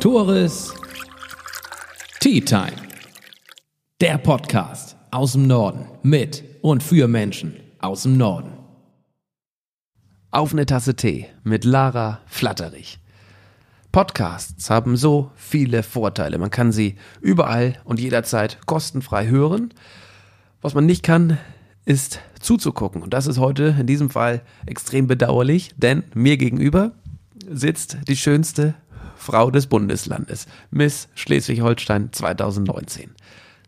Tores Tea Time. Der Podcast aus dem Norden mit und für Menschen aus dem Norden. Auf eine Tasse Tee mit Lara Flatterich. Podcasts haben so viele Vorteile. Man kann sie überall und jederzeit kostenfrei hören. Was man nicht kann, ist zuzugucken. Und das ist heute in diesem Fall extrem bedauerlich, denn mir gegenüber sitzt die schönste Frau des Bundeslandes, Miss Schleswig-Holstein 2019.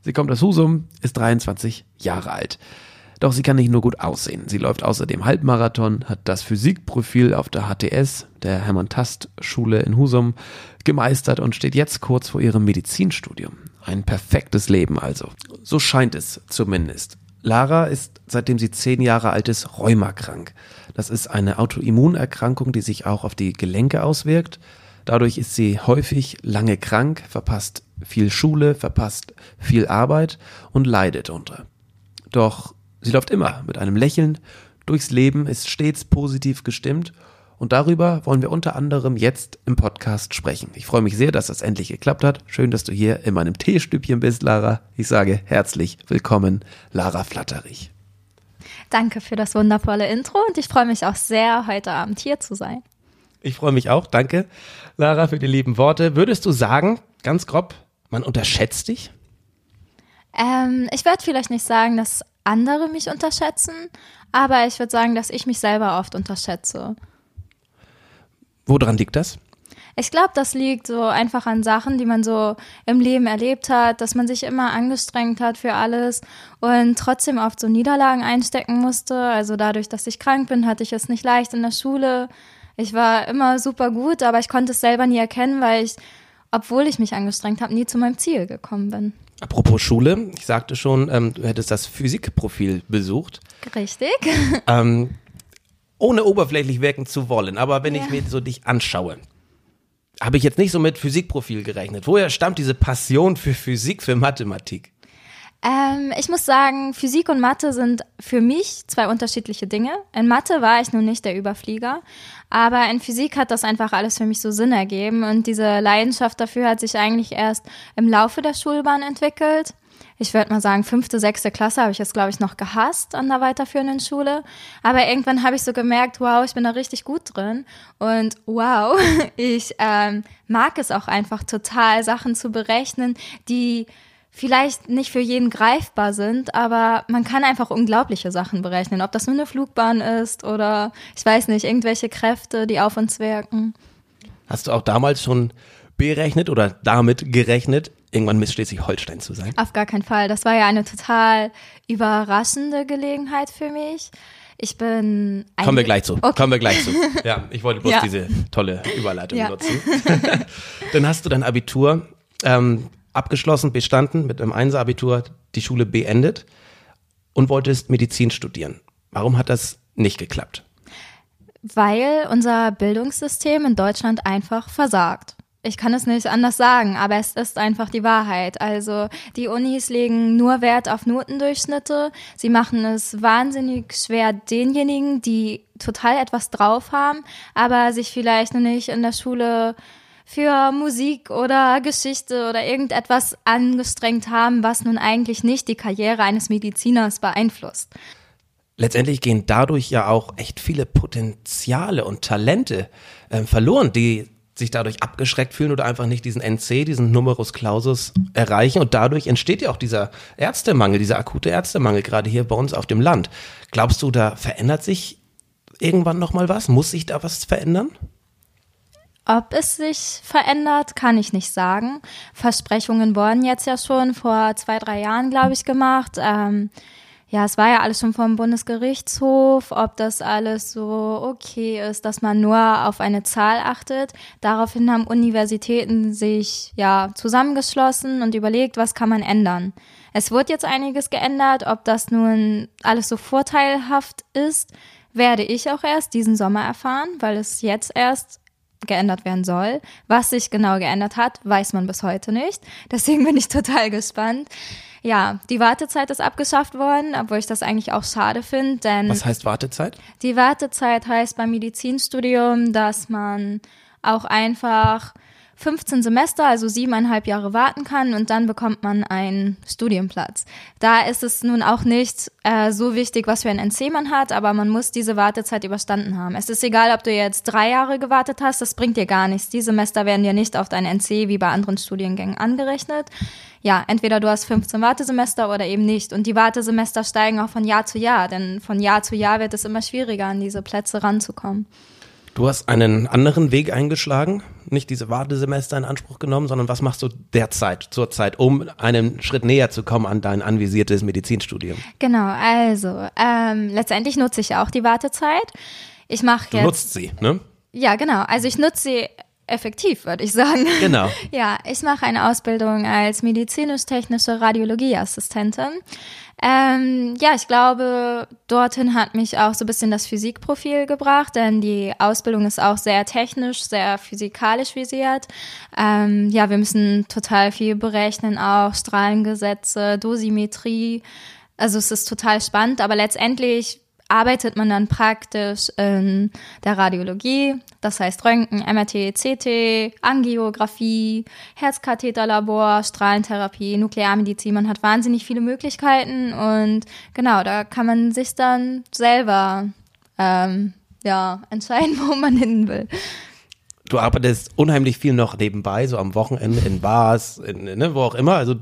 Sie kommt aus Husum, ist 23 Jahre alt. Doch sie kann nicht nur gut aussehen. Sie läuft außerdem Halbmarathon, hat das Physikprofil auf der HTS, der Hermann-Tast-Schule in Husum, gemeistert und steht jetzt kurz vor ihrem Medizinstudium. Ein perfektes Leben also. So scheint es zumindest. Lara ist, seitdem sie zehn Jahre alt ist, rheumakrank. Das ist eine Autoimmunerkrankung, die sich auch auf die Gelenke auswirkt. Dadurch ist sie häufig lange krank, verpasst viel Schule, verpasst viel Arbeit und leidet unter. Doch sie läuft immer mit einem Lächeln durchs Leben, ist stets positiv gestimmt und darüber wollen wir unter anderem jetzt im Podcast sprechen. Ich freue mich sehr, dass das endlich geklappt hat. Schön, dass du hier in meinem Teestübchen bist, Lara. Ich sage herzlich willkommen, Lara Flatterich. Danke für das wundervolle Intro und ich freue mich auch sehr, heute Abend hier zu sein. Ich freue mich auch. Danke, Lara, für die lieben Worte. Würdest du sagen, ganz grob, man unterschätzt dich? Ähm, ich werde vielleicht nicht sagen, dass andere mich unterschätzen, aber ich würde sagen, dass ich mich selber oft unterschätze. Woran liegt das? Ich glaube, das liegt so einfach an Sachen, die man so im Leben erlebt hat, dass man sich immer angestrengt hat für alles und trotzdem oft so Niederlagen einstecken musste. Also dadurch, dass ich krank bin, hatte ich es nicht leicht in der Schule. Ich war immer super gut, aber ich konnte es selber nie erkennen, weil ich, obwohl ich mich angestrengt habe, nie zu meinem Ziel gekommen bin. Apropos Schule, ich sagte schon, ähm, du hättest das Physikprofil besucht. Richtig. Ähm, ohne oberflächlich wirken zu wollen, aber wenn ja. ich mir so dich anschaue, habe ich jetzt nicht so mit Physikprofil gerechnet. Woher stammt diese Passion für Physik, für Mathematik? Ähm, ich muss sagen, Physik und Mathe sind für mich zwei unterschiedliche Dinge. In Mathe war ich nun nicht der Überflieger, aber in Physik hat das einfach alles für mich so Sinn ergeben und diese Leidenschaft dafür hat sich eigentlich erst im Laufe der Schulbahn entwickelt. Ich würde mal sagen, fünfte, sechste Klasse habe ich es, glaube ich, noch gehasst an der weiterführenden Schule. Aber irgendwann habe ich so gemerkt, wow, ich bin da richtig gut drin. Und wow, ich ähm, mag es auch einfach total, Sachen zu berechnen, die vielleicht nicht für jeden greifbar sind, aber man kann einfach unglaubliche Sachen berechnen. Ob das nur eine Flugbahn ist oder ich weiß nicht, irgendwelche Kräfte, die auf uns wirken. Hast du auch damals schon berechnet oder damit gerechnet, irgendwann Miss Schleswig-Holstein zu sein? Auf gar keinen Fall. Das war ja eine total überraschende Gelegenheit für mich. Ich bin. Kommen wir gleich zu. Okay. Kommen wir gleich zu. Ja, ich wollte bloß ja. diese tolle Überleitung ja. nutzen. Dann hast du dein Abitur ähm, abgeschlossen, bestanden, mit einem Einser-Abitur die Schule beendet und wolltest Medizin studieren. Warum hat das nicht geklappt? Weil unser Bildungssystem in Deutschland einfach versagt. Ich kann es nicht anders sagen, aber es ist einfach die Wahrheit. Also die Unis legen nur Wert auf Notendurchschnitte. Sie machen es wahnsinnig schwer denjenigen, die total etwas drauf haben, aber sich vielleicht noch nicht in der Schule für Musik oder Geschichte oder irgendetwas angestrengt haben, was nun eigentlich nicht die Karriere eines Mediziners beeinflusst. Letztendlich gehen dadurch ja auch echt viele Potenziale und Talente äh, verloren, die sich dadurch abgeschreckt fühlen oder einfach nicht diesen NC, diesen Numerus Clausus erreichen. Und dadurch entsteht ja auch dieser Ärztemangel, dieser akute Ärztemangel, gerade hier bei uns auf dem Land. Glaubst du, da verändert sich irgendwann nochmal was? Muss sich da was verändern? Ob es sich verändert, kann ich nicht sagen. Versprechungen wurden jetzt ja schon vor zwei, drei Jahren, glaube ich, gemacht. Ähm, ja, es war ja alles schon vom Bundesgerichtshof, ob das alles so okay ist, dass man nur auf eine Zahl achtet. Daraufhin haben Universitäten sich ja zusammengeschlossen und überlegt, was kann man ändern. Es wird jetzt einiges geändert, ob das nun alles so vorteilhaft ist, werde ich auch erst diesen Sommer erfahren, weil es jetzt erst geändert werden soll. Was sich genau geändert hat, weiß man bis heute nicht. Deswegen bin ich total gespannt. Ja, die Wartezeit ist abgeschafft worden, obwohl ich das eigentlich auch schade finde, denn. Was heißt Wartezeit? Die Wartezeit heißt beim Medizinstudium, dass man auch einfach 15 Semester, also siebeneinhalb Jahre warten kann und dann bekommt man einen Studienplatz. Da ist es nun auch nicht äh, so wichtig, was für ein NC man hat, aber man muss diese Wartezeit überstanden haben. Es ist egal, ob du jetzt drei Jahre gewartet hast, das bringt dir gar nichts. Die Semester werden dir nicht auf dein NC wie bei anderen Studiengängen angerechnet. Ja, entweder du hast 15 Wartesemester oder eben nicht. Und die Wartesemester steigen auch von Jahr zu Jahr, denn von Jahr zu Jahr wird es immer schwieriger, an diese Plätze ranzukommen. Du hast einen anderen Weg eingeschlagen, nicht diese Wartesemester in Anspruch genommen, sondern was machst du derzeit, zurzeit, um einen Schritt näher zu kommen an dein anvisiertes Medizinstudium? Genau, also ähm, letztendlich nutze ich auch die Wartezeit. Ich mache jetzt. Du nutzt sie, ne? Ja, genau. Also ich nutze sie effektiv, würde ich sagen. Genau. Ja, ich mache eine Ausbildung als medizinisch-technische Radiologieassistentin. Ähm, ja, ich glaube, dorthin hat mich auch so ein bisschen das Physikprofil gebracht, denn die Ausbildung ist auch sehr technisch, sehr physikalisch visiert. Ähm, ja, wir müssen total viel berechnen, auch Strahlengesetze, Dosimetrie. Also es ist total spannend, aber letztendlich arbeitet man dann praktisch in der Radiologie, das heißt Röntgen, MRT, CT, Angiografie, Herzkatheterlabor, Strahlentherapie, Nuklearmedizin. Man hat wahnsinnig viele Möglichkeiten und genau, da kann man sich dann selber ähm, ja, entscheiden, wo man hin will. Du arbeitest unheimlich viel noch nebenbei, so am Wochenende in Bars, in, ne, wo auch immer. Also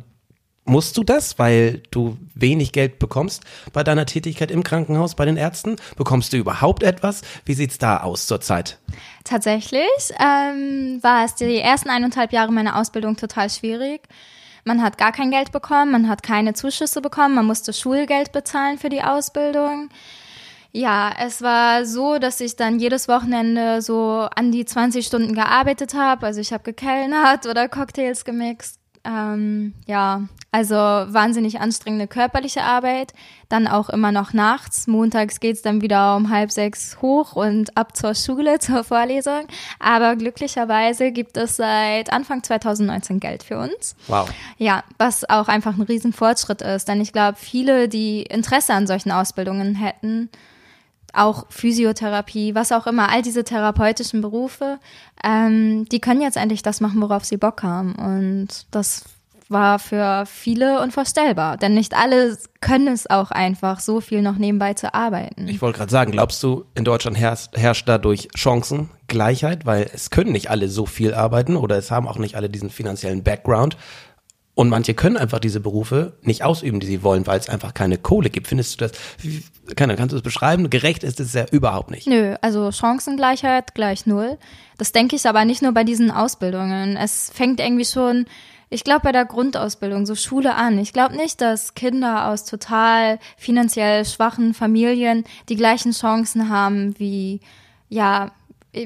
musst du das, weil du wenig Geld bekommst bei deiner Tätigkeit im Krankenhaus, bei den Ärzten? Bekommst du überhaupt etwas? Wie sieht's da aus zurzeit? Tatsächlich ähm, war es die ersten eineinhalb Jahre meiner Ausbildung total schwierig. Man hat gar kein Geld bekommen, man hat keine Zuschüsse bekommen, man musste Schulgeld bezahlen für die Ausbildung. Ja, es war so, dass ich dann jedes Wochenende so an die 20 Stunden gearbeitet habe. Also ich habe gekellnert oder Cocktails gemixt. Ähm, ja, also wahnsinnig anstrengende körperliche Arbeit, dann auch immer noch nachts. Montags geht's dann wieder um halb sechs hoch und ab zur Schule, zur Vorlesung. Aber glücklicherweise gibt es seit Anfang 2019 Geld für uns. Wow. Ja, was auch einfach ein Riesenfortschritt ist. Denn ich glaube, viele, die Interesse an solchen Ausbildungen hätten, auch Physiotherapie, was auch immer, all diese therapeutischen Berufe, ähm, die können jetzt endlich das machen, worauf sie Bock haben. Und das war für viele unvorstellbar, denn nicht alle können es auch einfach, so viel noch nebenbei zu arbeiten. Ich wollte gerade sagen, glaubst du, in Deutschland herrscht, herrscht dadurch Chancengleichheit, weil es können nicht alle so viel arbeiten oder es haben auch nicht alle diesen finanziellen Background. Und manche können einfach diese Berufe nicht ausüben, die sie wollen, weil es einfach keine Kohle gibt. Findest du das, keine, kannst du es beschreiben? Gerecht ist es ja überhaupt nicht. Nö, also Chancengleichheit gleich null. Das denke ich aber nicht nur bei diesen Ausbildungen. Es fängt irgendwie schon ich glaube bei der Grundausbildung, so Schule an. Ich glaube nicht, dass Kinder aus total finanziell schwachen Familien die gleichen Chancen haben wie, ja,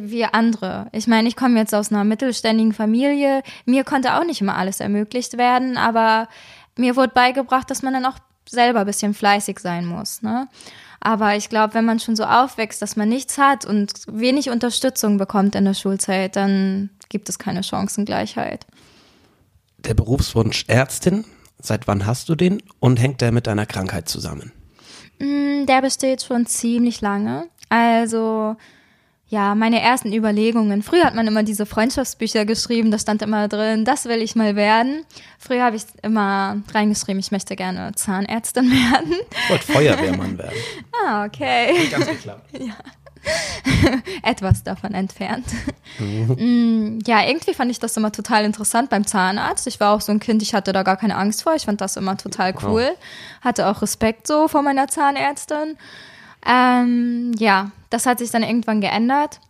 wie andere. Ich meine, ich komme jetzt aus einer mittelständigen Familie. Mir konnte auch nicht immer alles ermöglicht werden, aber mir wurde beigebracht, dass man dann auch selber ein bisschen fleißig sein muss. Ne? Aber ich glaube, wenn man schon so aufwächst, dass man nichts hat und wenig Unterstützung bekommt in der Schulzeit, dann gibt es keine Chancengleichheit der Berufswunsch Ärztin, seit wann hast du den und hängt der mit deiner Krankheit zusammen? Mm, der besteht schon ziemlich lange. Also ja, meine ersten Überlegungen. Früher hat man immer diese Freundschaftsbücher geschrieben, da stand immer drin, das will ich mal werden. Früher habe ich immer reingeschrieben, ich möchte gerne Zahnärztin werden. Ich wollte Feuerwehrmann werden. ah, okay. Ganz geklappt. ja. etwas davon entfernt. Mhm. ja, irgendwie fand ich das immer total interessant beim Zahnarzt. Ich war auch so ein Kind, ich hatte da gar keine Angst vor. Ich fand das immer total cool. Hatte auch Respekt so vor meiner Zahnärztin. Ähm, ja, das hat sich dann irgendwann geändert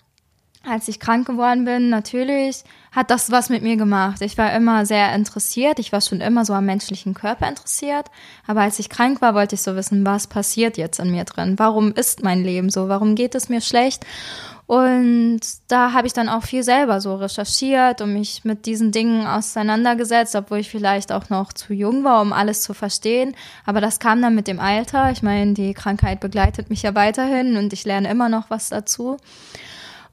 als ich krank geworden bin, natürlich hat das was mit mir gemacht. Ich war immer sehr interessiert. Ich war schon immer so am menschlichen Körper interessiert. Aber als ich krank war, wollte ich so wissen, was passiert jetzt in mir drin? Warum ist mein Leben so? Warum geht es mir schlecht? Und da habe ich dann auch viel selber so recherchiert und mich mit diesen Dingen auseinandergesetzt, obwohl ich vielleicht auch noch zu jung war, um alles zu verstehen. Aber das kam dann mit dem Alter. Ich meine, die Krankheit begleitet mich ja weiterhin und ich lerne immer noch was dazu.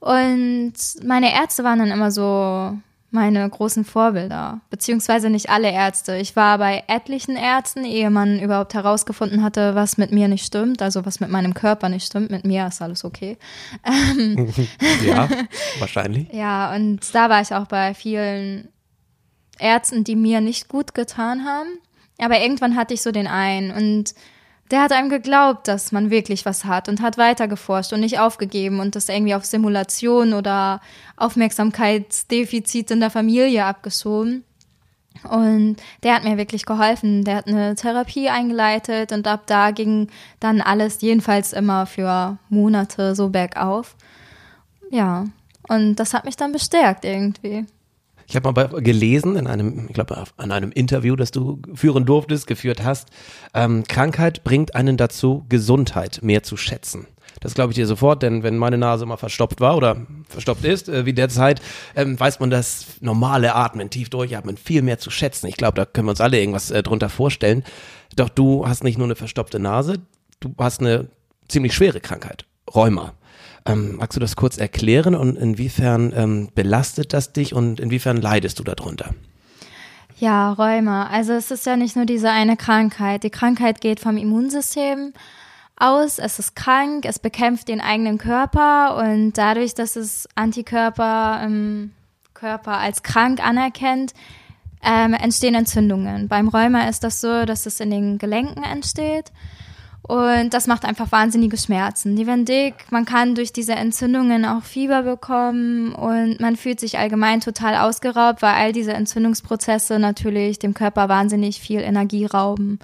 Und meine Ärzte waren dann immer so, meine großen Vorbilder, beziehungsweise nicht alle Ärzte. Ich war bei etlichen Ärzten, ehe man überhaupt herausgefunden hatte, was mit mir nicht stimmt, also was mit meinem Körper nicht stimmt. Mit mir ist alles okay. ja, wahrscheinlich. Ja, und da war ich auch bei vielen Ärzten, die mir nicht gut getan haben. Aber irgendwann hatte ich so den einen und der hat einem geglaubt, dass man wirklich was hat und hat weitergeforscht und nicht aufgegeben und das irgendwie auf Simulation oder Aufmerksamkeitsdefizit in der Familie abgeschoben. Und der hat mir wirklich geholfen. Der hat eine Therapie eingeleitet und ab da ging dann alles jedenfalls immer für Monate so bergauf. Ja, und das hat mich dann bestärkt irgendwie. Ich habe mal gelesen in einem, ich glaube, an einem Interview, das du führen durftest, geführt hast. Ähm, Krankheit bringt einen dazu, Gesundheit mehr zu schätzen. Das glaube ich dir sofort, denn wenn meine Nase mal verstopft war oder verstopft ist, äh, wie derzeit, ähm, weiß man das normale Atmen, tief durchatmen, viel mehr zu schätzen. Ich glaube, da können wir uns alle irgendwas äh, drunter vorstellen. Doch du hast nicht nur eine verstopfte Nase, du hast eine ziemlich schwere Krankheit, Rheuma. Ähm, magst du das kurz erklären und inwiefern ähm, belastet das dich und inwiefern leidest du darunter? Ja, Rheuma. Also es ist ja nicht nur diese eine Krankheit. Die Krankheit geht vom Immunsystem aus, es ist krank, es bekämpft den eigenen Körper und dadurch, dass es Antikörper im Körper als krank anerkennt, ähm, entstehen Entzündungen. Beim Rheuma ist das so, dass es in den Gelenken entsteht und das macht einfach wahnsinnige Schmerzen. Die werden dick, man kann durch diese Entzündungen auch Fieber bekommen und man fühlt sich allgemein total ausgeraubt, weil all diese Entzündungsprozesse natürlich dem Körper wahnsinnig viel Energie rauben.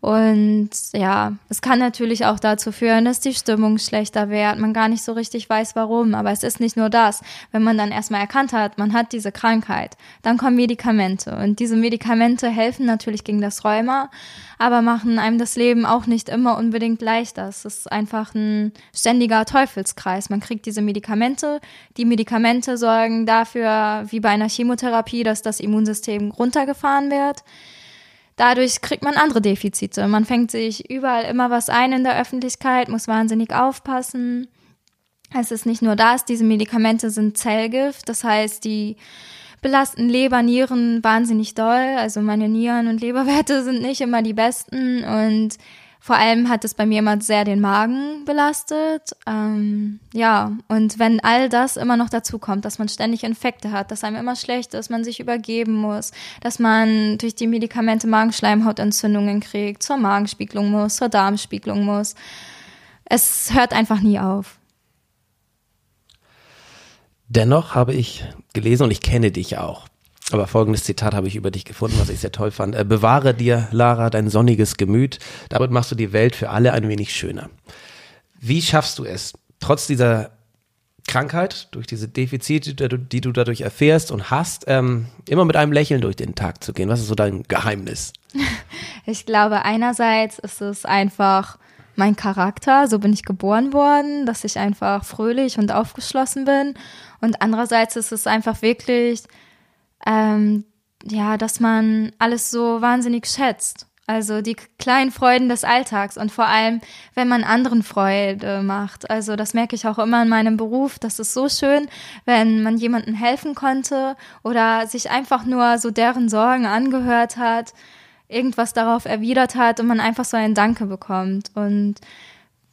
Und ja, es kann natürlich auch dazu führen, dass die Stimmung schlechter wird, man gar nicht so richtig weiß warum. Aber es ist nicht nur das. Wenn man dann erstmal erkannt hat, man hat diese Krankheit, dann kommen Medikamente. Und diese Medikamente helfen natürlich gegen das Rheuma, aber machen einem das Leben auch nicht immer unbedingt leichter. Es ist einfach ein ständiger Teufelskreis. Man kriegt diese Medikamente. Die Medikamente sorgen dafür, wie bei einer Chemotherapie, dass das Immunsystem runtergefahren wird. Dadurch kriegt man andere Defizite. Man fängt sich überall immer was ein in der Öffentlichkeit, muss wahnsinnig aufpassen. Es ist nicht nur das, diese Medikamente sind Zellgift, das heißt, die belasten Leber, Nieren wahnsinnig doll. Also meine Nieren- und Leberwerte sind nicht immer die besten und vor allem hat es bei mir immer sehr den Magen belastet. Ähm, ja, und wenn all das immer noch dazu kommt, dass man ständig Infekte hat, dass einem immer schlecht ist, man sich übergeben muss, dass man durch die Medikamente Magenschleimhautentzündungen kriegt, zur Magenspiegelung muss, zur Darmspiegelung muss. Es hört einfach nie auf. Dennoch habe ich gelesen und ich kenne dich auch. Aber folgendes Zitat habe ich über dich gefunden, was ich sehr toll fand. Äh, bewahre dir, Lara, dein sonniges Gemüt. Damit machst du die Welt für alle ein wenig schöner. Wie schaffst du es, trotz dieser Krankheit, durch diese Defizite, die du dadurch erfährst und hast, ähm, immer mit einem Lächeln durch den Tag zu gehen? Was ist so dein Geheimnis? Ich glaube, einerseits ist es einfach mein Charakter, so bin ich geboren worden, dass ich einfach fröhlich und aufgeschlossen bin. Und andererseits ist es einfach wirklich ähm, ja, dass man alles so wahnsinnig schätzt. Also die kleinen Freuden des Alltags und vor allem, wenn man anderen Freude macht. Also das merke ich auch immer in meinem Beruf. Das ist so schön, wenn man jemandem helfen konnte oder sich einfach nur so deren Sorgen angehört hat, irgendwas darauf erwidert hat und man einfach so ein Danke bekommt. Und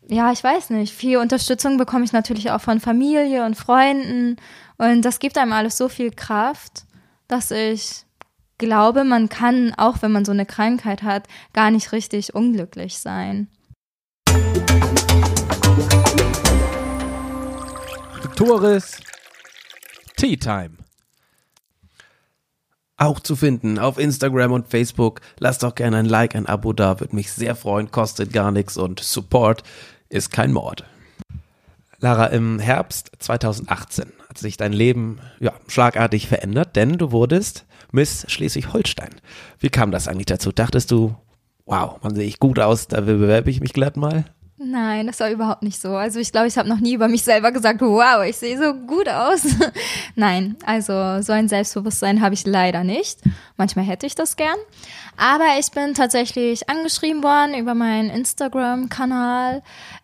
ja, ich weiß nicht, viel Unterstützung bekomme ich natürlich auch von Familie und Freunden und das gibt einem alles so viel Kraft dass ich glaube, man kann, auch wenn man so eine Krankheit hat, gar nicht richtig unglücklich sein. Tores Tea Time. Auch zu finden auf Instagram und Facebook. Lasst doch gerne ein Like, ein Abo da, würde mich sehr freuen, kostet gar nichts und Support ist kein Mord. Lara, im Herbst 2018 hat sich dein Leben ja, schlagartig verändert, denn du wurdest Miss Schleswig-Holstein. Wie kam das eigentlich dazu? Dachtest du, wow, man sehe ich gut aus, da bewerbe ich mich glatt mal? Nein, das war überhaupt nicht so. Also ich glaube, ich habe noch nie über mich selber gesagt, wow, ich sehe so gut aus. Nein, also so ein Selbstbewusstsein habe ich leider nicht. Manchmal hätte ich das gern. Aber ich bin tatsächlich angeschrieben worden über meinen Instagram-Kanal,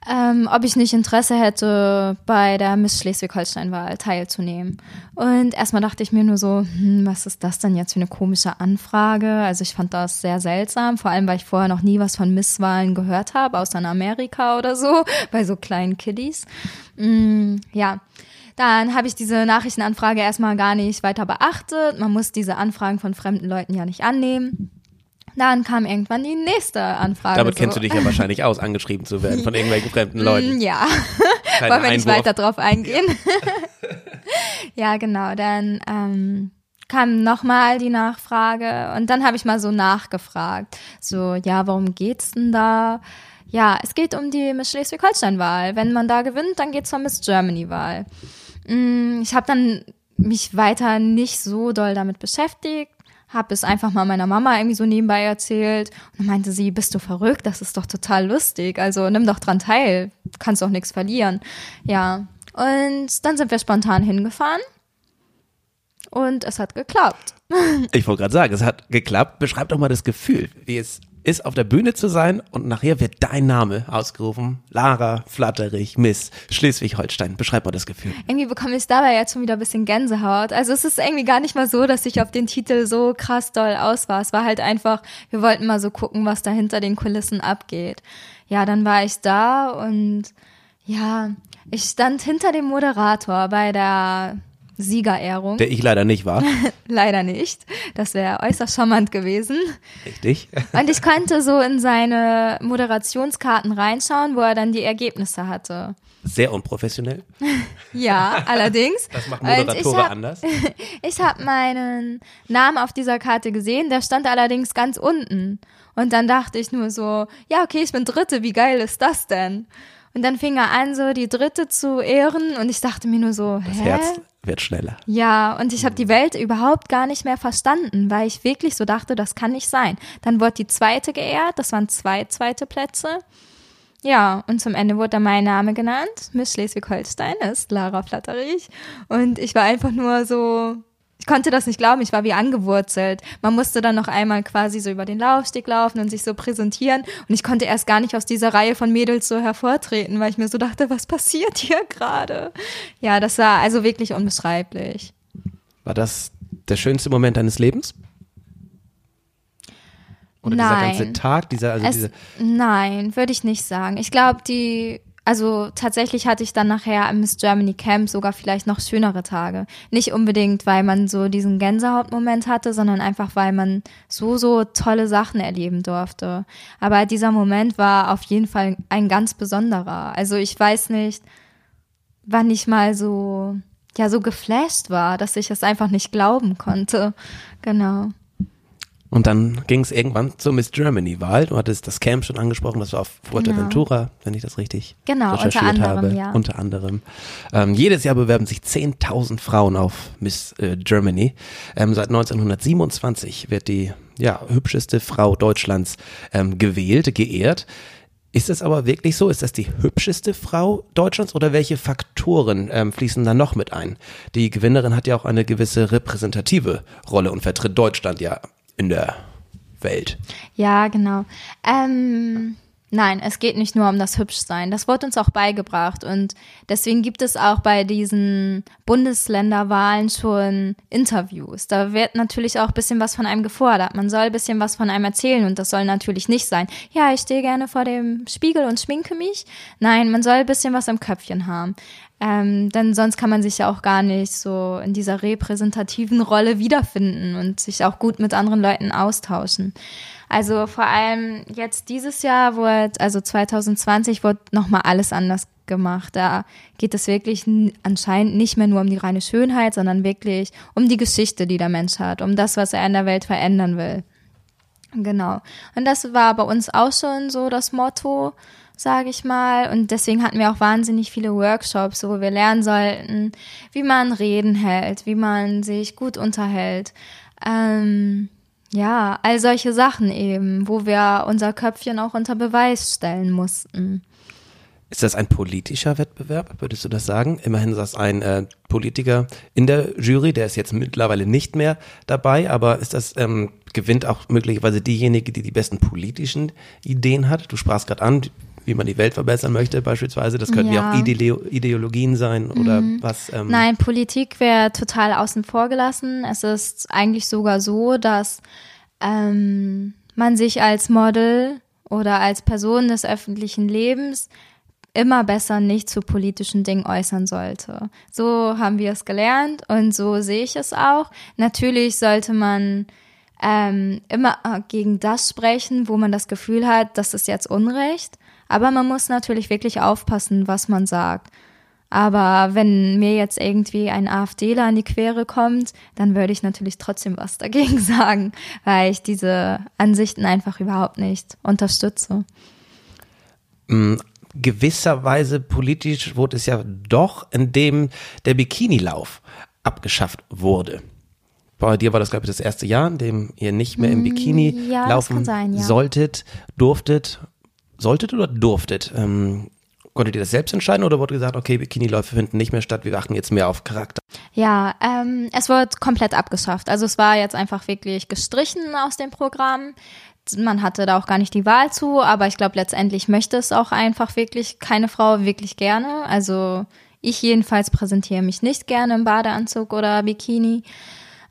ähm, ob ich nicht Interesse hätte, bei der Miss Schleswig-Holstein-Wahl teilzunehmen. Und erstmal dachte ich mir nur so, hm, was ist das denn jetzt für eine komische Anfrage? Also ich fand das sehr seltsam, vor allem weil ich vorher noch nie was von Misswahlen gehört habe, außer in Amerika oder so, bei so kleinen Kiddies. Mm, ja. Dann habe ich diese Nachrichtenanfrage erstmal gar nicht weiter beachtet. Man muss diese Anfragen von fremden Leuten ja nicht annehmen. Dann kam irgendwann die nächste Anfrage. Damit so. kennst du dich ja wahrscheinlich aus, angeschrieben zu werden von irgendwelchen fremden Leuten. Mm, Ja, Kleiner wollen wir nicht weiter drauf eingehen. ja, genau. Dann ähm, kam nochmal die Nachfrage und dann habe ich mal so nachgefragt. So, ja, worum geht's denn da? Ja, es geht um die Miss Schleswig-Holstein-Wahl. Wenn man da gewinnt, dann geht's zur Miss Germany-Wahl. Mm, Ich habe dann mich weiter nicht so doll damit beschäftigt, habe es einfach mal meiner Mama irgendwie so nebenbei erzählt und dann meinte sie, bist du verrückt? Das ist doch total lustig. Also nimm doch dran teil, du kannst doch nichts verlieren. Ja, und dann sind wir spontan hingefahren und es hat geklappt. Ich wollte gerade sagen, es hat geklappt. Beschreib doch mal das Gefühl, wie es ist, auf der Bühne zu sein und nachher wird dein Name ausgerufen. Lara Flatterich, Miss Schleswig-Holstein. Beschreib mal das Gefühl. Irgendwie bekomme ich dabei jetzt schon wieder ein bisschen Gänsehaut. Also es ist irgendwie gar nicht mal so, dass ich auf den Titel so krass doll aus war. Es war halt einfach, wir wollten mal so gucken, was da hinter den Kulissen abgeht. Ja, dann war ich da und ja, ich stand hinter dem Moderator bei der Siegerehrung. Der ich leider nicht war. Leider nicht. Das wäre äußerst charmant gewesen. Richtig. Und ich konnte so in seine Moderationskarten reinschauen, wo er dann die Ergebnisse hatte. Sehr unprofessionell. Ja, allerdings. Das ich Moderatoren hab- anders. Ich habe meinen Namen auf dieser Karte gesehen, der stand allerdings ganz unten. Und dann dachte ich nur so, ja, okay, ich bin Dritte, wie geil ist das denn? Und dann fing er an, so die Dritte zu ehren und ich dachte mir nur so, Das hä? Herz wird schneller. Ja, und ich habe die Welt überhaupt gar nicht mehr verstanden, weil ich wirklich so dachte, das kann nicht sein. Dann wurde die zweite geehrt, das waren zwei zweite Plätze. Ja, und zum Ende wurde dann mein Name genannt. Miss Schleswig-Holstein ist Lara Flatterich. Und ich war einfach nur so, ich konnte das nicht glauben, ich war wie angewurzelt. Man musste dann noch einmal quasi so über den Laufsteg laufen und sich so präsentieren. Und ich konnte erst gar nicht aus dieser Reihe von Mädels so hervortreten, weil ich mir so dachte, was passiert hier gerade? Ja, das war also wirklich unbeschreiblich. War das der schönste Moment deines Lebens? Oder dieser Nein. ganze Tag, dieser, also Es, diese, nein, würde ich nicht sagen. Ich glaube, die, also tatsächlich hatte ich dann nachher im Miss Germany Camp sogar vielleicht noch schönere Tage. Nicht unbedingt, weil man so diesen Gänsehautmoment hatte, sondern einfach, weil man so, so tolle Sachen erleben durfte. Aber dieser Moment war auf jeden Fall ein ganz besonderer. Also ich weiß nicht, wann ich mal so, ja, so geflasht war, dass ich es einfach nicht glauben konnte. Genau. Und dann ging es irgendwann zur Miss Germany-Wahl. Du hattest das Camp schon angesprochen, das war auf Fuerteventura, wenn ich das richtig Genau, unter recherchiert anderem, habe. ja. Unter anderem. Ähm, jedes Jahr bewerben sich 10.000 Frauen auf Miss äh, Germany. Ähm, seit 1927 wird die ja, hübscheste Frau Deutschlands ähm, gewählt, geehrt. Ist es aber wirklich so? Ist das die hübscheste Frau Deutschlands oder welche Faktoren ähm, fließen da noch mit ein? Die Gewinnerin hat ja auch eine gewisse repräsentative Rolle und vertritt Deutschland ja in der Welt. Ja, genau. Ähm, nein, es geht nicht nur um das Hübschsein. Das wurde uns auch beigebracht. Und deswegen gibt es auch bei diesen Bundesländerwahlen schon Interviews. Da wird natürlich auch ein bisschen was von einem gefordert. Man soll ein bisschen was von einem erzählen. Und das soll natürlich nicht sein, ja, ich stehe gerne vor dem Spiegel und schminke mich. Nein, man soll ein bisschen was im Köpfchen haben. Ähm, denn sonst kann man sich ja auch gar nicht so in dieser repräsentativen Rolle wiederfinden und sich auch gut mit anderen Leuten austauschen. Also vor allem jetzt dieses Jahr wurde, also 2020 wurde nochmal alles anders gemacht. Da geht es wirklich anscheinend nicht mehr nur um die reine Schönheit, sondern wirklich um die Geschichte, die der Mensch hat, um das, was er in der Welt verändern will. Genau. Und das war bei uns auch schon so das Motto, sage ich mal. Und deswegen hatten wir auch wahnsinnig viele Workshops, wo wir lernen sollten, wie man Reden hält, wie man sich gut unterhält. Ähm, ja, all solche Sachen eben, wo wir unser Köpfchen auch unter Beweis stellen mussten. Ist das ein politischer Wettbewerb, würdest du das sagen? Immerhin saß ein äh, Politiker in der Jury, der ist jetzt mittlerweile nicht mehr dabei, aber ist das, ähm, gewinnt auch möglicherweise diejenige, die die besten politischen Ideen hat? Du sprachst gerade an, wie man die Welt verbessern möchte beispielsweise. Das könnten ja, ja auch Ideo Ideologien sein oder mhm. was. Ähm Nein, Politik wäre total außen vor gelassen. Es ist eigentlich sogar so, dass ähm, man sich als Model oder als Person des öffentlichen Lebens immer besser nicht zu politischen Dingen äußern sollte. So haben wir es gelernt und so sehe ich es auch. Natürlich sollte man ähm, immer gegen das sprechen, wo man das Gefühl hat, das ist jetzt Unrecht. Aber man muss natürlich wirklich aufpassen, was man sagt. Aber wenn mir jetzt irgendwie ein AfDler an die Quere kommt, dann würde ich natürlich trotzdem was dagegen sagen, weil ich diese Ansichten einfach überhaupt nicht unterstütze. Gewisserweise politisch wurde es ja doch, indem der Bikinilauf abgeschafft wurde. Bei dir war das, glaube ich, das erste Jahr, in dem ihr nicht mehr im mm, Bikini ja, laufen sein, ja. solltet, durftet, solltet oder durftet. Ähm, konntet ihr das selbst entscheiden oder wurde gesagt, okay, Bikiniläufe finden nicht mehr statt, wir achten jetzt mehr auf Charakter? Ja, ähm, es wird komplett abgeschafft. Also es war jetzt einfach wirklich gestrichen aus dem Programm man hatte da auch gar nicht die Wahl zu, aber ich glaube, letztendlich möchte es auch einfach wirklich keine Frau wirklich gerne. Also ich jedenfalls präsentiere mich nicht gerne im Badeanzug oder Bikini.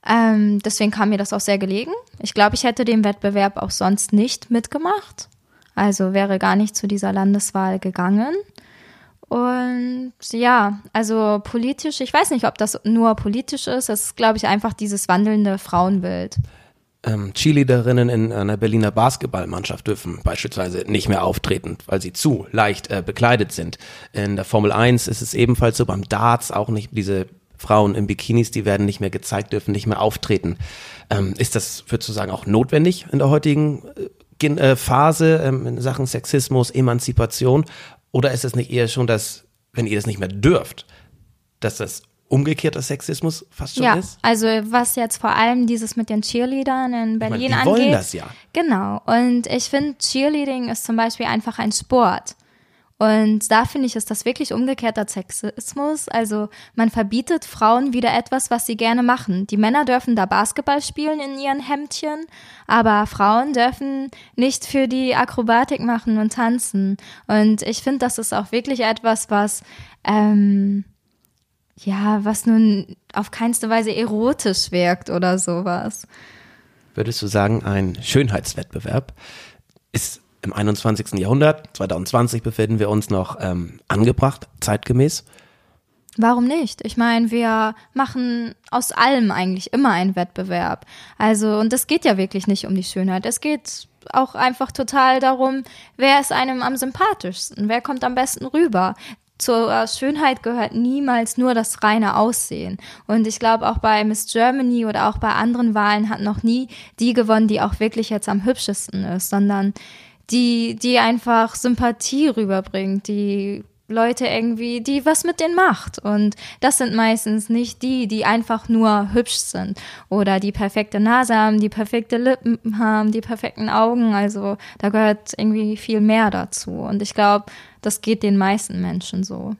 Ähm, deswegen kam mir das auch sehr gelegen. Ich glaube, ich hätte den Wettbewerb auch sonst nicht mitgemacht. Also wäre gar nicht zu dieser Landeswahl gegangen. Und ja, also politisch, ich weiß nicht, ob das nur politisch ist. Es ist, glaube ich, einfach dieses wandelnde Frauenbild ähm, Cheerleaderinnen in einer Berliner Basketballmannschaft dürfen beispielsweise nicht mehr auftreten, weil sie zu leicht äh, bekleidet sind. In der Formel 1 ist es ebenfalls so, beim Darts auch nicht diese Frauen in Bikinis, die werden nicht mehr gezeigt, dürfen nicht mehr auftreten. Ähm, ist das, würdest du sagen, auch notwendig in der heutigen äh, äh Phase ähm, in Sachen Sexismus, Emanzipation? Oder ist es nicht eher schon, dass, wenn ihr das nicht mehr dürft, dass das umgekehrter Sexismus fast schon ja, ist? Also was jetzt vor allem dieses mit den Cheerleadern in Berlin ich meine, die angeht. wollen das ja. Genau. Und ich finde, Cheerleading ist zum Beispiel einfach ein Sport. Und da finde ich, ist das wirklich umgekehrter Sexismus. Also man verbietet Frauen wieder etwas, was sie gerne machen. Die Männer dürfen da Basketball spielen in ihren Hemdchen, aber Frauen dürfen nicht für die Akrobatik machen und tanzen. Und ich finde, das ist auch wirklich etwas, was ähm, ja, was nun auf keinste Weise erotisch wirkt oder sowas. Würdest du sagen, ein Schönheitswettbewerb ist im 21. Jahrhundert, 2020 befinden wir uns noch ähm, angebracht, zeitgemäß? Warum nicht? Ich meine, wir machen aus allem eigentlich immer einen Wettbewerb. Also, und es geht ja wirklich nicht um die Schönheit. Es geht auch einfach total darum, wer ist einem am sympathischsten, wer kommt am besten rüber zur Schönheit gehört niemals nur das reine Aussehen. Und ich glaube auch bei Miss Germany oder auch bei anderen Wahlen hat noch nie die gewonnen, die auch wirklich jetzt am hübschesten ist, sondern die, die einfach Sympathie rüberbringt, die Leute irgendwie, die was mit denen macht. Und das sind meistens nicht die, die einfach nur hübsch sind oder die perfekte Nase haben, die perfekte Lippen haben, die perfekten Augen. Also da gehört irgendwie viel mehr dazu. Und ich glaube, das geht den meisten Menschen so.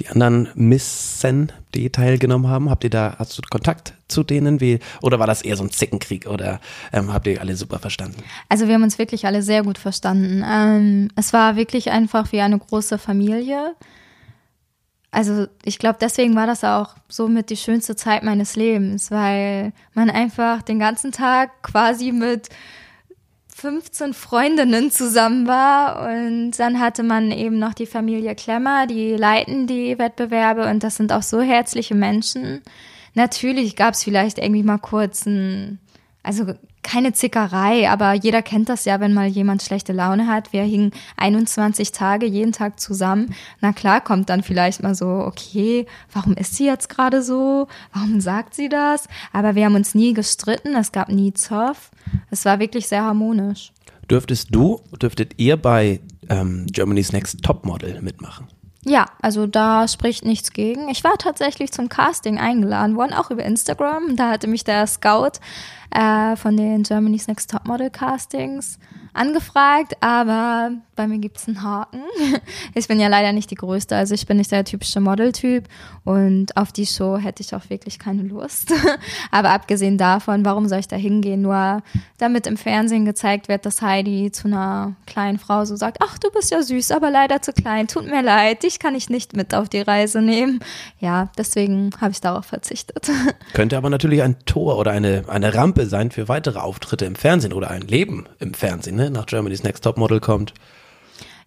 Die anderen Missen, die teilgenommen haben, habt ihr da, hast du Kontakt zu denen? Wie, oder war das eher so ein Zickenkrieg oder ähm, habt ihr alle super verstanden? Also wir haben uns wirklich alle sehr gut verstanden. Ähm, es war wirklich einfach wie eine große Familie. Also ich glaube, deswegen war das auch somit die schönste Zeit meines Lebens, weil man einfach den ganzen Tag quasi mit 15 Freundinnen zusammen war und dann hatte man eben noch die Familie Klemmer, die leiten die Wettbewerbe und das sind auch so herzliche Menschen. Natürlich gab es vielleicht irgendwie mal kurz ein, also keine Zickerei, aber jeder kennt das ja, wenn mal jemand schlechte Laune hat. Wir hingen 21 Tage jeden Tag zusammen. Na klar, kommt dann vielleicht mal so, okay, warum ist sie jetzt gerade so? Warum sagt sie das? Aber wir haben uns nie gestritten, es gab nie Zoff. Es war wirklich sehr harmonisch. Dürftest du, dürftet ihr bei ähm, Germany's Next Topmodel mitmachen? Ja, also da spricht nichts gegen. Ich war tatsächlich zum Casting eingeladen worden, auch über Instagram. Da hatte mich der Scout äh, von den Germany's Next Topmodel Castings angefragt, aber bei mir gibt's einen Haken. Ich bin ja leider nicht die Größte, also ich bin nicht der typische Modeltyp und auf die Show hätte ich auch wirklich keine Lust. Aber abgesehen davon, warum soll ich da hingehen? Nur damit im Fernsehen gezeigt wird, dass Heidi zu einer kleinen Frau so sagt, ach, du bist ja süß, aber leider zu klein, tut mir leid, dich kann ich nicht mit auf die Reise nehmen. Ja, deswegen habe ich darauf verzichtet. Könnte aber natürlich ein Tor oder eine, eine Rampe sein für weitere Auftritte im Fernsehen oder ein Leben im Fernsehen, ne? Nach Germany's Next Top Model kommt.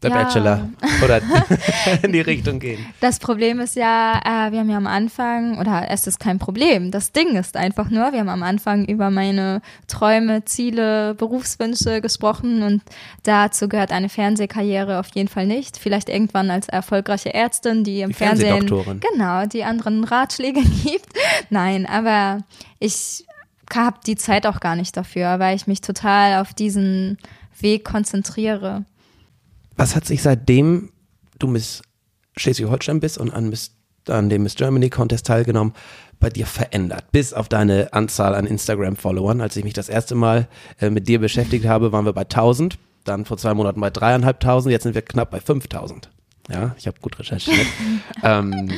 The Ja. Bachelor oder in die Richtung gehen. Das Problem ist ja, äh, wir haben ja am Anfang, oder es ist kein Problem, das Ding ist einfach nur, wir haben am Anfang über meine Träume, Ziele, Berufswünsche gesprochen und dazu gehört eine Fernsehkarriere auf jeden Fall nicht. Vielleicht irgendwann als erfolgreiche Ärztin, die im Die Fernsehen Fernsehdoktorin. genau die anderen Ratschläge gibt. Nein, aber ich habe die Zeit auch gar nicht dafür, weil ich mich total auf diesen Weg konzentriere. Was hat sich seitdem du Miss Schleswig-Holstein bist und an, Miss, an dem Miss Germany Contest teilgenommen, bei dir verändert? Bis auf deine Anzahl an Instagram-Followern. Als ich mich das erste Mal äh, mit dir beschäftigt habe, waren wir bei 1000. Dann vor zwei Monaten bei dreieinhalbtausend. Jetzt sind wir knapp bei 5000. Ja, ich habe gut recherchiert. ähm,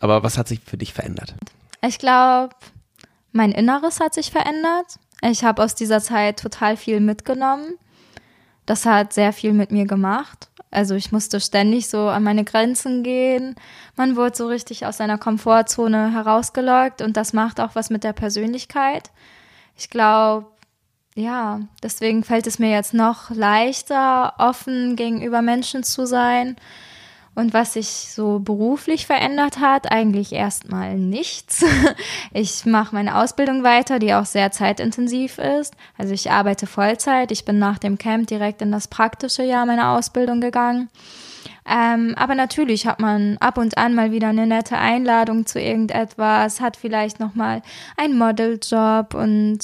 aber was hat sich für dich verändert? Ich glaube, mein Inneres hat sich verändert. Ich habe aus dieser Zeit total viel mitgenommen. Das hat sehr viel mit mir gemacht. Also ich musste ständig so an meine Grenzen gehen. Man wurde so richtig aus seiner Komfortzone herausgelockt und das macht auch was mit der Persönlichkeit. Ich glaube, ja, deswegen fällt es mir jetzt noch leichter, offen gegenüber Menschen zu sein. Und was sich so beruflich verändert hat, eigentlich erstmal nichts. Ich mache meine Ausbildung weiter, die auch sehr zeitintensiv ist. Also ich arbeite Vollzeit. Ich bin nach dem Camp direkt in das praktische Jahr meiner Ausbildung gegangen. Ähm, aber natürlich hat man ab und an mal wieder eine nette Einladung zu irgendetwas, hat vielleicht noch mal einen Modeljob und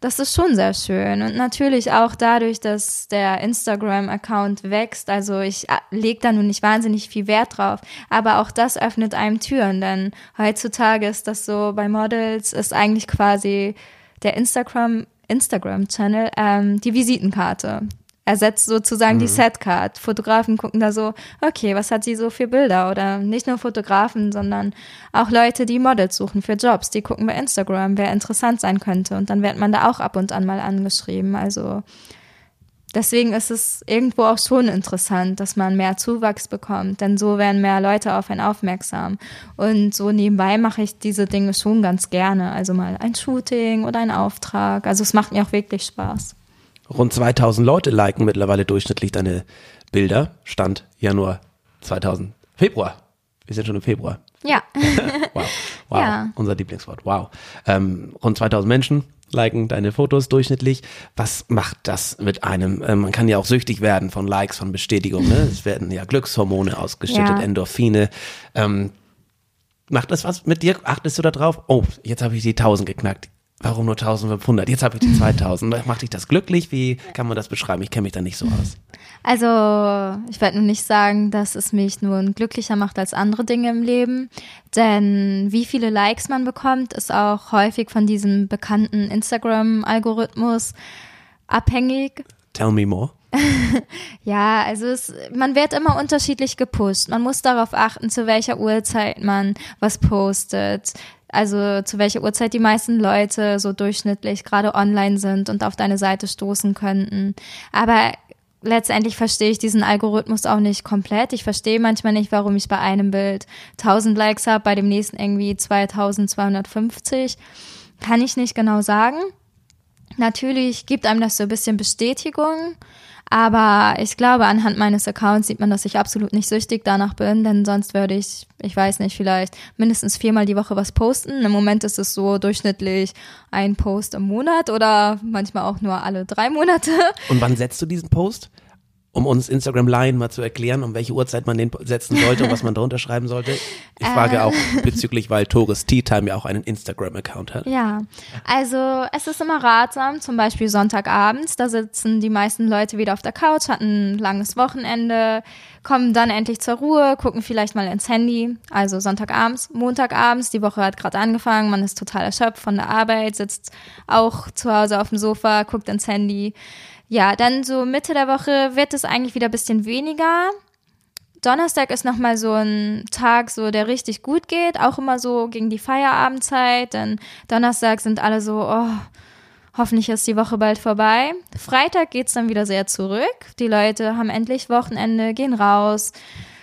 das ist schon sehr schön. Und natürlich auch dadurch, dass der Instagram-Account wächst. Also ich lege da nun nicht wahnsinnig viel Wert drauf. Aber auch das öffnet einem Türen. Denn heutzutage ist das so, bei Models ist eigentlich quasi der Instagram, Instagram-Channel ähm, die Visitenkarte. Ersetzt sozusagen die Setcard. Fotografen gucken da so, okay, was hat sie so für Bilder? Oder nicht nur Fotografen, sondern auch Leute, die Models suchen für Jobs. Die gucken bei Instagram, wer interessant sein könnte. Und dann wird man da auch ab und an mal angeschrieben. Also deswegen ist es irgendwo auch schon interessant, dass man mehr Zuwachs bekommt. Denn so werden mehr Leute auf einen aufmerksam. Und so nebenbei mache ich diese Dinge schon ganz gerne. Also mal ein Shooting oder ein Auftrag. Also es macht mir auch wirklich Spaß. Rund 2000 Leute liken mittlerweile durchschnittlich deine Bilder. Stand Januar 2000. Februar. Wir sind schon im Februar. Ja. Wow. Wow. Ja. Unser Lieblingswort. Wow. Ähm, rund 2000 Menschen liken deine Fotos durchschnittlich. Was macht das mit einem? Ähm, man kann ja auch süchtig werden von Likes, von Bestätigung. Ne? Es werden ja Glückshormone ausgeschüttet, Ja. Endorphine. Ähm, macht das was mit dir? Achtest du da drauf? Oh, jetzt habe ich die 1000 geknackt. Warum nur 1500? Jetzt habe ich die 2000. Macht dich das glücklich? Wie kann man das beschreiben? Ich kenne mich da nicht so aus. Also, ich werde nun nicht sagen, dass es mich nun glücklicher macht als andere Dinge im Leben, denn wie viele Likes man bekommt, ist auch häufig von diesem bekannten Instagram-Algorithmus abhängig. Tell me more. Ja, also es, man wird immer unterschiedlich gepusht. Man muss darauf achten, zu welcher Uhrzeit man was postet. Also zu welcher Uhrzeit die meisten Leute so durchschnittlich gerade online sind und auf deine Seite stoßen könnten. Aber letztendlich verstehe ich diesen Algorithmus auch nicht komplett. Ich verstehe manchmal nicht, warum ich bei einem Bild 1000 Likes habe, bei dem nächsten irgendwie 2250. Kann ich nicht genau sagen. Natürlich gibt einem das so ein bisschen Bestätigung, aber ich glaube, anhand meines Accounts sieht man, dass ich absolut nicht süchtig danach bin, denn sonst würde ich, ich weiß nicht, vielleicht mindestens viermal die Woche was posten. Im Moment ist es so durchschnittlich ein Post im Monat oder manchmal auch nur alle drei Monate. Und wann setzt du diesen Post? Um uns Instagram Line mal zu erklären, um welche Uhrzeit man den setzen sollte und was man drunter schreiben sollte. Ich frage Äh. auch bezüglich, weil Tourist Tea Time ja auch einen Instagram-Account hat. Ja, also es ist immer ratsam, zum Beispiel Sonntagabends, da sitzen die meisten Leute wieder auf der Couch, hatten ein langes Wochenende, kommen dann endlich zur Ruhe, gucken vielleicht mal ins Handy, also Sonntagabends, Montagabends, die Woche hat gerade angefangen, man ist total erschöpft von der Arbeit, sitzt auch zu Hause auf dem Sofa, guckt ins Handy. Ja, dann so Mitte der Woche wird es eigentlich wieder ein bisschen weniger. Donnerstag ist nochmal so ein Tag, so der richtig gut geht, auch immer so gegen die Feierabendzeit. Denn Donnerstag sind alle so, oh, hoffentlich ist die Woche bald vorbei. Freitag geht's dann wieder sehr zurück. Die Leute haben endlich Wochenende, gehen raus,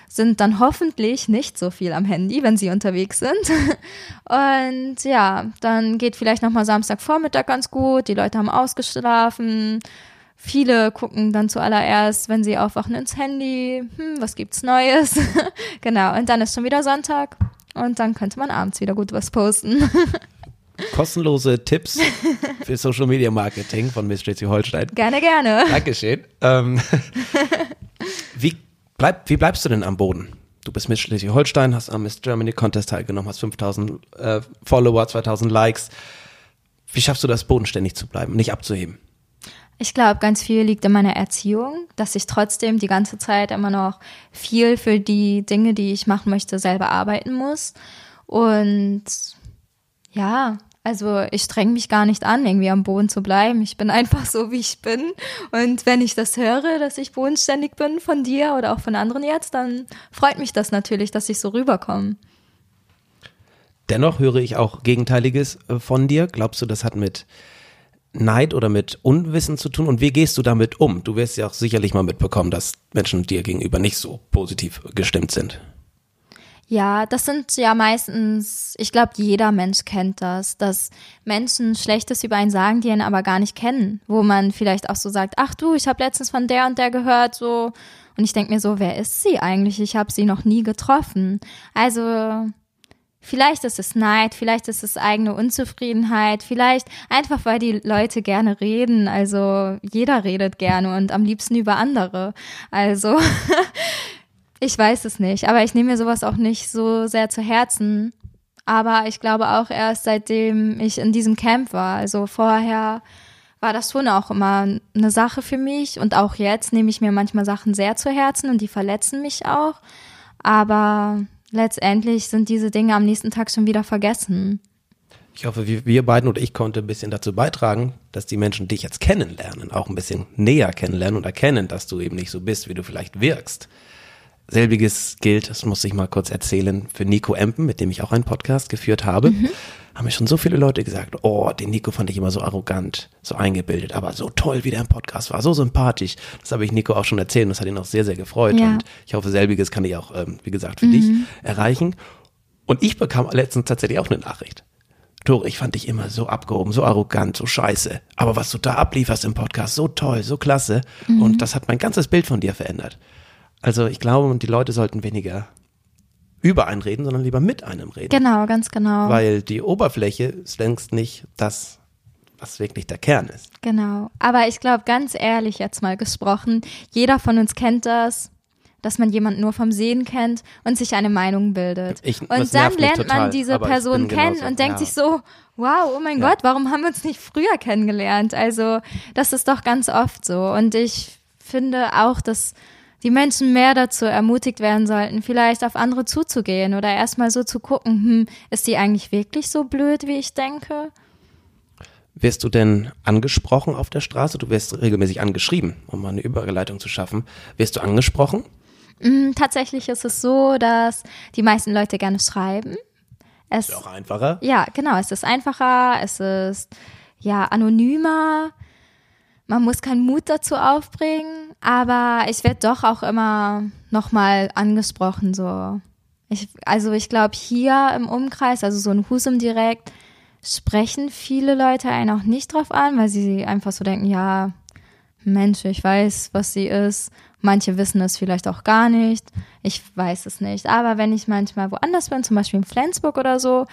sind dann hoffentlich nicht so viel am Handy, wenn sie unterwegs sind. Und ja, dann geht vielleicht nochmal Samstagvormittag ganz gut. Die Leute haben ausgeschlafen. Viele gucken dann zuallererst, wenn sie aufwachen, ins Handy. Hm, was gibt's Neues? genau. Und dann ist schon wieder Sonntag. Und dann könnte man abends wieder gut was posten. Kostenlose Tipps für Social Media Marketing von Miss Schleswig-Holstein. Gerne, gerne. Dankeschön. Ähm, wie, bleib, wie bleibst du denn am Boden? Du bist Miss Schleswig-Holstein, hast am Miss Germany Contest teilgenommen, hast 5000 äh, Follower, 2000 Likes. Wie schaffst du das, bodenständig zu bleiben, nicht abzuheben? Ich glaube, ganz viel liegt in meiner Erziehung, dass ich trotzdem die ganze Zeit immer noch viel für die Dinge, die ich machen möchte, selber arbeiten muss. Und ja, also ich streng mich gar nicht an, irgendwie am Boden zu bleiben. Ich bin einfach so, wie ich bin. Und wenn ich das höre, dass ich bodenständig bin von dir oder auch von anderen jetzt, dann freut mich das natürlich, dass ich so rüberkomme. Dennoch höre ich auch Gegenteiliges äh, von dir. Glaubst du, das hat mit Neid oder mit Unwissen zu tun? Und wie gehst du damit um? Du wirst ja auch sicherlich mal mitbekommen, dass Menschen dir gegenüber nicht so positiv gestimmt sind. Ja, das sind ja meistens, ich glaube, jeder Mensch kennt das, dass Menschen Schlechtes über einen sagen, die ihn aber gar nicht kennen, wo man vielleicht auch so sagt, ach du, ich habe letztens von der und der gehört, so und ich denke mir so, wer ist sie eigentlich? Ich habe sie noch nie getroffen. Also Vielleicht ist es Neid, vielleicht ist es eigene Unzufriedenheit, vielleicht einfach, weil die Leute gerne reden. Also jeder redet gerne und am liebsten über andere. Also ich weiß es nicht, aber ich nehme mir sowas auch nicht so sehr zu Herzen. Aber ich glaube auch erst seitdem ich in diesem Camp war. Also vorher war das schon auch immer eine Sache für mich und auch jetzt nehme ich mir manchmal Sachen sehr zu Herzen und die verletzen mich auch. Aber letztendlich sind diese Dinge am nächsten Tag schon wieder vergessen. Ich hoffe, wir beiden oder ich konnte ein bisschen dazu beitragen, dass die Menschen dich jetzt kennenlernen, auch ein bisschen näher kennenlernen und erkennen, dass du eben nicht so bist, wie du vielleicht wirkst. Selbiges gilt, das muss ich mal kurz erzählen, für Nico Empen, mit dem ich auch einen Podcast geführt habe. Mhm. Haben mir schon so viele Leute gesagt, oh, den Nico fand ich immer so arrogant, so eingebildet, aber so toll, wie der im Podcast war, so sympathisch. Das habe ich Nico auch schon erzählt und das hat ihn auch sehr, sehr gefreut. Ja. Und ich hoffe, selbiges kann ich auch, ähm, wie gesagt, für mhm. dich erreichen. Und ich bekam letztens tatsächlich auch eine Nachricht. Tore, ich fand dich immer so abgehoben, so arrogant, so scheiße. Aber was du da ablieferst im Podcast, so toll, so klasse. Mhm. Und das hat mein ganzes Bild von dir verändert. Also ich glaube, die Leute sollten weniger über einen reden, sondern lieber mit einem reden. Genau, ganz genau. Weil die Oberfläche ist längst nicht das, was wirklich der Kern ist. Genau. Aber ich glaube, ganz ehrlich jetzt mal gesprochen, jeder von uns kennt das, dass man jemanden nur vom Sehen kennt und sich eine Meinung bildet. Ich, und dann lernt total, man diese Person kennen genauso, und denkt ja. sich so, wow, oh mein ja. Gott, warum haben wir uns nicht früher kennengelernt? Also, das ist doch ganz oft so. Und ich finde auch, dass die Menschen mehr dazu ermutigt werden sollten, vielleicht auf andere zuzugehen oder erstmal so zu gucken, hm, ist die eigentlich wirklich so blöd, wie ich denke? Wirst du denn angesprochen auf der Straße? Du wirst regelmäßig angeschrieben, um mal eine Überleitung zu schaffen. Wirst du angesprochen? Mm, tatsächlich ist es so, dass die meisten Leute gerne schreiben. Es, ist auch einfacher? Ja, genau. Es ist einfacher, es ist ja anonymer man muss keinen Mut dazu aufbringen, aber ich werde doch auch immer nochmal angesprochen, so. Ich, also ich glaube, hier im Umkreis, also so in Husum direkt, sprechen viele Leute einen auch nicht drauf an, weil sie einfach so denken, ja, Mensch, ich weiß, was sie ist. Manche wissen es vielleicht auch gar nicht. Ich weiß es nicht. Aber wenn ich manchmal woanders bin, zum Beispiel in Flensburg oder so,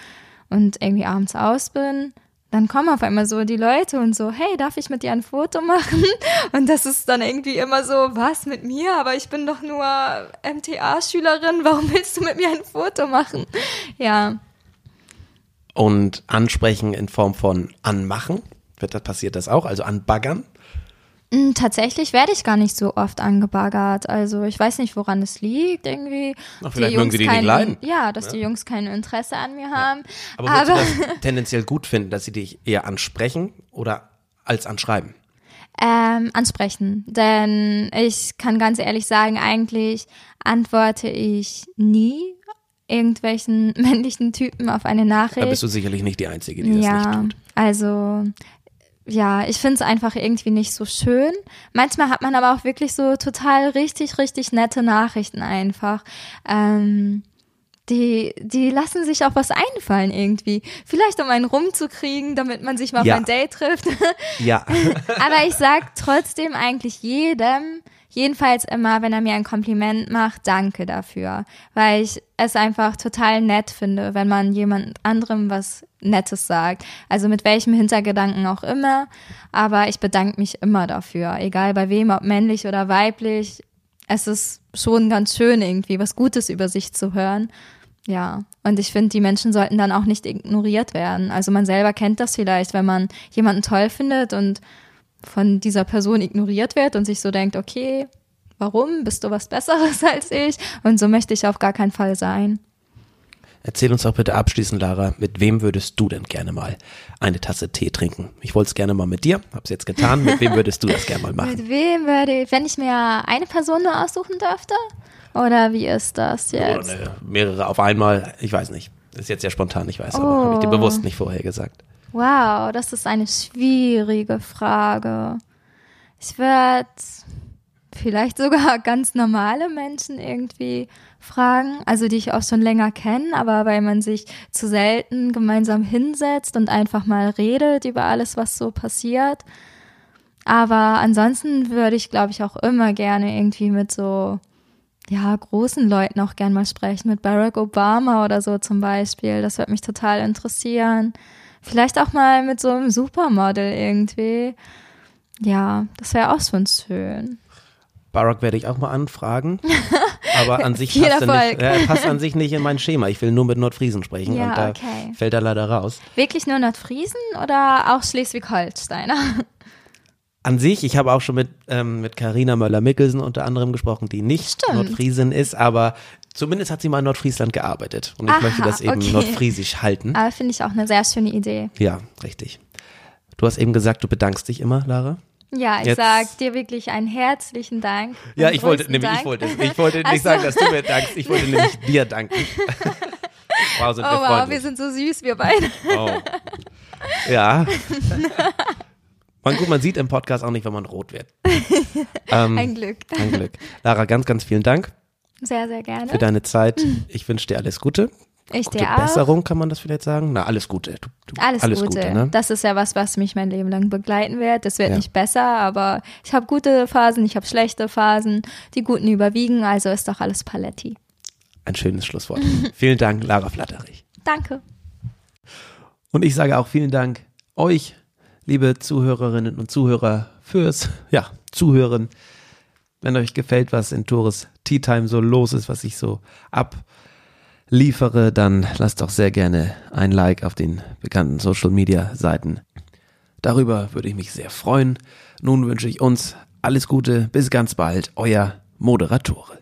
und irgendwie abends aus bin, dann kommen auf einmal so die Leute und so, hey, darf ich mit dir ein Foto machen? Und das ist dann irgendwie immer so, was mit mir? Aber ich bin doch nur MTA-Schülerin, warum willst du mit mir ein Foto machen? Ja. Und ansprechen in Form von anmachen, wird das passiert das auch, also anbaggern? Hm, tatsächlich werde ich gar nicht so oft angebaggert. Also ich weiß nicht, woran es liegt irgendwie. Ach, vielleicht die Jungs mögen sie kein, nicht leiden. Ja, dass ja. die Jungs kein Interesse an mir haben. Ja. Aber, Aber das tendenziell gut finden, dass sie dich eher ansprechen oder als anschreiben? Ähm, ansprechen. Denn ich kann ganz ehrlich sagen, eigentlich antworte ich nie irgendwelchen männlichen Typen auf eine Nachricht. Da bist du sicherlich nicht die Einzige, die das ja, nicht tut. Also ja, ich finde es einfach irgendwie nicht so schön. Manchmal hat man aber auch wirklich so total richtig, richtig nette Nachrichten einfach. Ähm, die, die lassen sich auch was einfallen irgendwie. Vielleicht um einen rumzukriegen, damit man sich mal Ja. auf ein Date trifft. Ja. Aber ich sag trotzdem eigentlich jedem, jedenfalls immer, wenn er mir ein Kompliment macht, danke dafür. Weil ich es einfach total nett finde, wenn man jemand anderem was Nettes sagt. Also mit welchem Hintergedanken auch immer. Aber ich bedanke mich immer dafür. Egal bei wem, ob männlich oder weiblich. Es ist schon ganz schön irgendwie, was Gutes über sich zu hören. Ja, und ich finde, die Menschen sollten dann auch nicht ignoriert werden. Also man selber kennt das vielleicht, wenn man jemanden toll findet und von dieser Person ignoriert wird und sich so denkt, okay, warum? Bist du was Besseres als ich? Und so möchte ich auf gar keinen Fall sein. Erzähl uns doch bitte abschließend, Lara, mit wem würdest du denn gerne mal eine Tasse Tee trinken? Ich wollte es gerne mal mit dir, hab's jetzt getan. Mit wem würdest du das gerne mal machen? Mit wem würde ich, wenn ich mir eine Person nur aussuchen dürfte? Oder wie ist das jetzt? Oder ne, mehrere auf einmal, ich weiß nicht. Das ist jetzt sehr spontan, ich weiß, aber Oh. habe ich dir bewusst nicht vorher gesagt. Wow, das ist eine schwierige Frage. Ich würde vielleicht sogar ganz normale Menschen irgendwie fragen, also die ich auch schon länger kenne, aber weil man sich zu selten gemeinsam hinsetzt und einfach mal redet über alles, was so passiert. Aber ansonsten würde ich, glaube ich, auch immer gerne irgendwie mit so, ja, großen Leuten auch gern mal sprechen, mit Barack Obama oder so zum Beispiel. Das würde mich total interessieren. Vielleicht auch mal mit so einem Supermodel irgendwie. Ja, das wäre auch schon schön. Barack werde ich auch mal anfragen, aber an sich passt er, nicht, er passt an sich nicht in mein Schema. Ich will nur mit Nordfriesen sprechen Ja, und da okay. fällt er leider raus. Wirklich nur Nordfriesen oder auch Schleswig-Holsteiner? An sich, ich habe auch schon mit ähm, mit Carina Möller-Mickelsen unter anderem gesprochen, die nicht Stimmt. Nordfriesin ist, aber zumindest hat sie mal in Nordfriesland gearbeitet und ich Aha, möchte das eben okay. nordfriesisch halten. Aber finde ich auch eine sehr schöne Idee. Ja, richtig. Du hast eben gesagt, du bedankst dich immer, Lara. Ja, ich Jetzt- sag dir wirklich einen herzlichen Dank. Ja, ich wollte nämlich, Dank. ich wollte, ich wollte nicht sagen, dass du mir dankst, ich wollte nämlich dir danken. wow, sind Oh wir wow, freundlich. wir sind so süß, wir beide. Oh. Ja. Man, gut, man sieht im Podcast auch nicht, wenn man rot wird. Ähm, Ein Glück. ein Glück. Lara, ganz, ganz vielen Dank Sehr, sehr gerne. für deine Zeit. Ich wünsche dir alles Gute. Ich Gute dir auch. Besserung, kann man das vielleicht sagen? Na, alles Gute. Du, du, Alles, Gute. ne? Das ist ja was, was mich mein Leben lang begleiten wird. Das wird Ja. nicht besser, aber ich habe gute Phasen, ich habe schlechte Phasen. Die guten überwiegen, also ist doch alles Paletti. Ein schönes Schlusswort. vielen Dank, Lara Flatterich. Danke. Und ich sage auch vielen Dank euch, liebe Zuhörerinnen und Zuhörer, fürs, ja, Zuhören. Wenn euch gefällt, was in Tores Tea Time so los ist, was ich so abliefere, dann lasst doch sehr gerne ein Like auf den bekannten Social Media Seiten. Darüber würde ich mich sehr freuen. Nun wünsche ich uns alles Gute, bis ganz bald, euer Moderatore.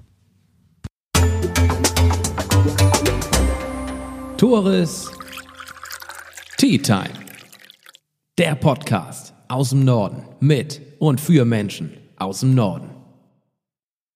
Tores Tea Time. Der Podcast aus dem Norden mit und für Menschen aus dem Norden.